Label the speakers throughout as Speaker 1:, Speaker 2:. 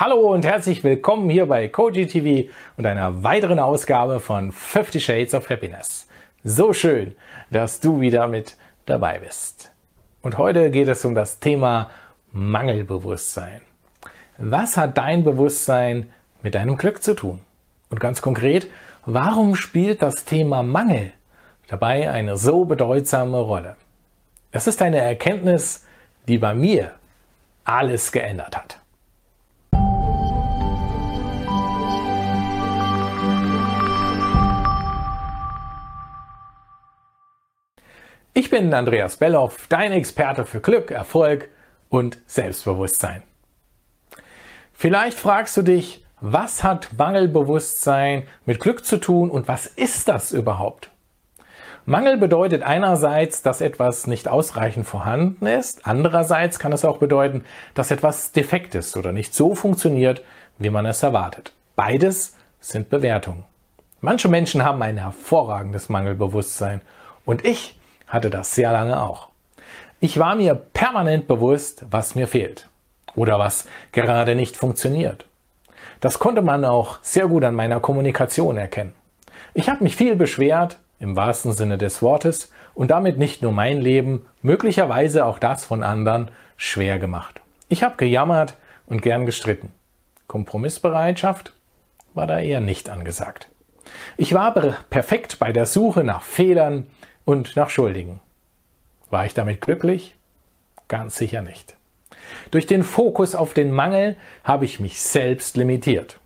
Speaker 1: Hallo und herzlich willkommen hier bei Koji TV und einer weiteren Ausgabe von 50 Shades of Happiness. So schön, dass du wieder mit dabei bist. Und heute geht es um das Thema Mangelbewusstsein. Was hat dein Bewusstsein mit deinem Glück zu tun? Und ganz konkret, warum spielt das Thema Mangel dabei eine so bedeutsame Rolle? Es ist eine Erkenntnis, die bei mir alles geändert hat. Ich bin Andreas Belloff, dein Experte für Glück, Erfolg und Selbstbewusstsein. Vielleicht fragst du dich, was hat Mangelbewusstsein mit Glück zu tun und was ist das überhaupt? Mangel bedeutet einerseits, dass etwas nicht ausreichend vorhanden ist, andererseits kann es auch bedeuten, dass etwas defekt ist oder nicht so funktioniert, wie man es erwartet. Beides sind Bewertungen. Manche Menschen haben ein hervorragendes Mangelbewusstsein und ich hatte das sehr lange auch. Ich war mir permanent bewusst, was mir fehlt oder was gerade nicht funktioniert. Das konnte man auch sehr gut an meiner Kommunikation erkennen. Ich habe mich viel beschwert, im wahrsten Sinne des Wortes, und damit nicht nur mein Leben, möglicherweise auch das von anderen, schwer gemacht. Ich habe gejammert und gern gestritten. Kompromissbereitschaft war da eher nicht angesagt. Ich war perfekt bei der Suche nach Fehlern, und nach Schuldigen. War ich damit glücklich? Ganz sicher nicht. Durch den Fokus auf den Mangel habe ich mich selbst limitiert.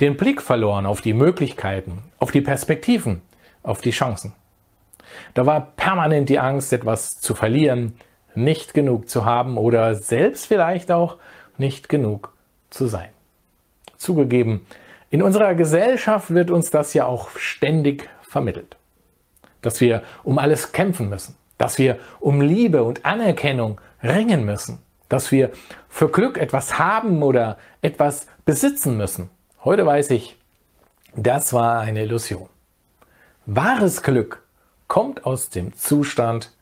Speaker 1: Den Blick verloren auf die Möglichkeiten, auf die Perspektiven, auf die Chancen. Da war permanent die Angst, etwas zu verlieren, nicht genug zu haben oder selbst vielleicht auch nicht genug zu sein. Zugegeben, in unserer Gesellschaft wird uns das ja auch ständig vermittelt dass wir um alles kämpfen müssen, dass wir um Liebe und Anerkennung ringen müssen, dass wir für Glück etwas haben oder etwas besitzen müssen. Heute weiß ich, das war eine Illusion. Wahres Glück kommt aus dem Zustand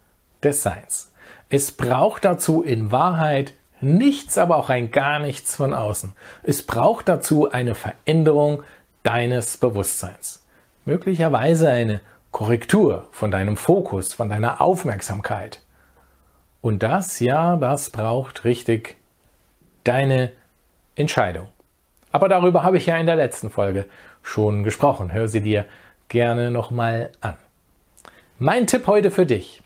Speaker 1: des Seins. Es braucht dazu in Wahrheit nichts, aber auch ein gar nichts von außen. Es braucht dazu eine Veränderung deines Bewusstseins. Möglicherweise eine Korrektur von deinem Fokus, von deiner Aufmerksamkeit. Und das, ja, das braucht richtig deine Entscheidung. Aber darüber habe ich ja in der letzten Folge schon gesprochen. Hör sie dir gerne nochmal an. Mein Tipp heute für dich.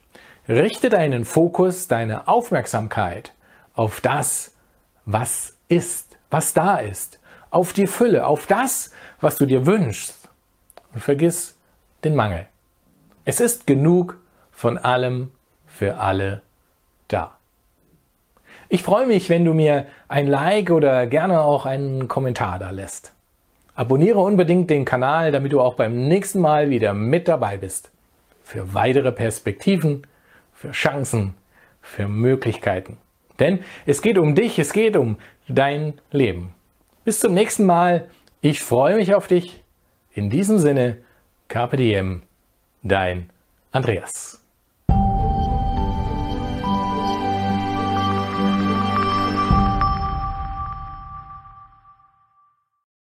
Speaker 1: Richte deinen Fokus, deine Aufmerksamkeit auf das, was ist, was da ist, auf die Fülle, auf das, was du dir wünschst. Und vergiss den Mangel. Es ist genug von allem für alle da. Ich freue mich, wenn du mir ein Like oder gerne auch einen Kommentar da lässt. Abonniere unbedingt den Kanal, damit du auch beim nächsten Mal wieder mit dabei bist. Für weitere Perspektiven, für Chancen, für Möglichkeiten. Denn es geht um dich, es geht um dein Leben. Bis zum nächsten Mal. Ich freue mich auf dich. In diesem Sinne, Diem dein Andreas.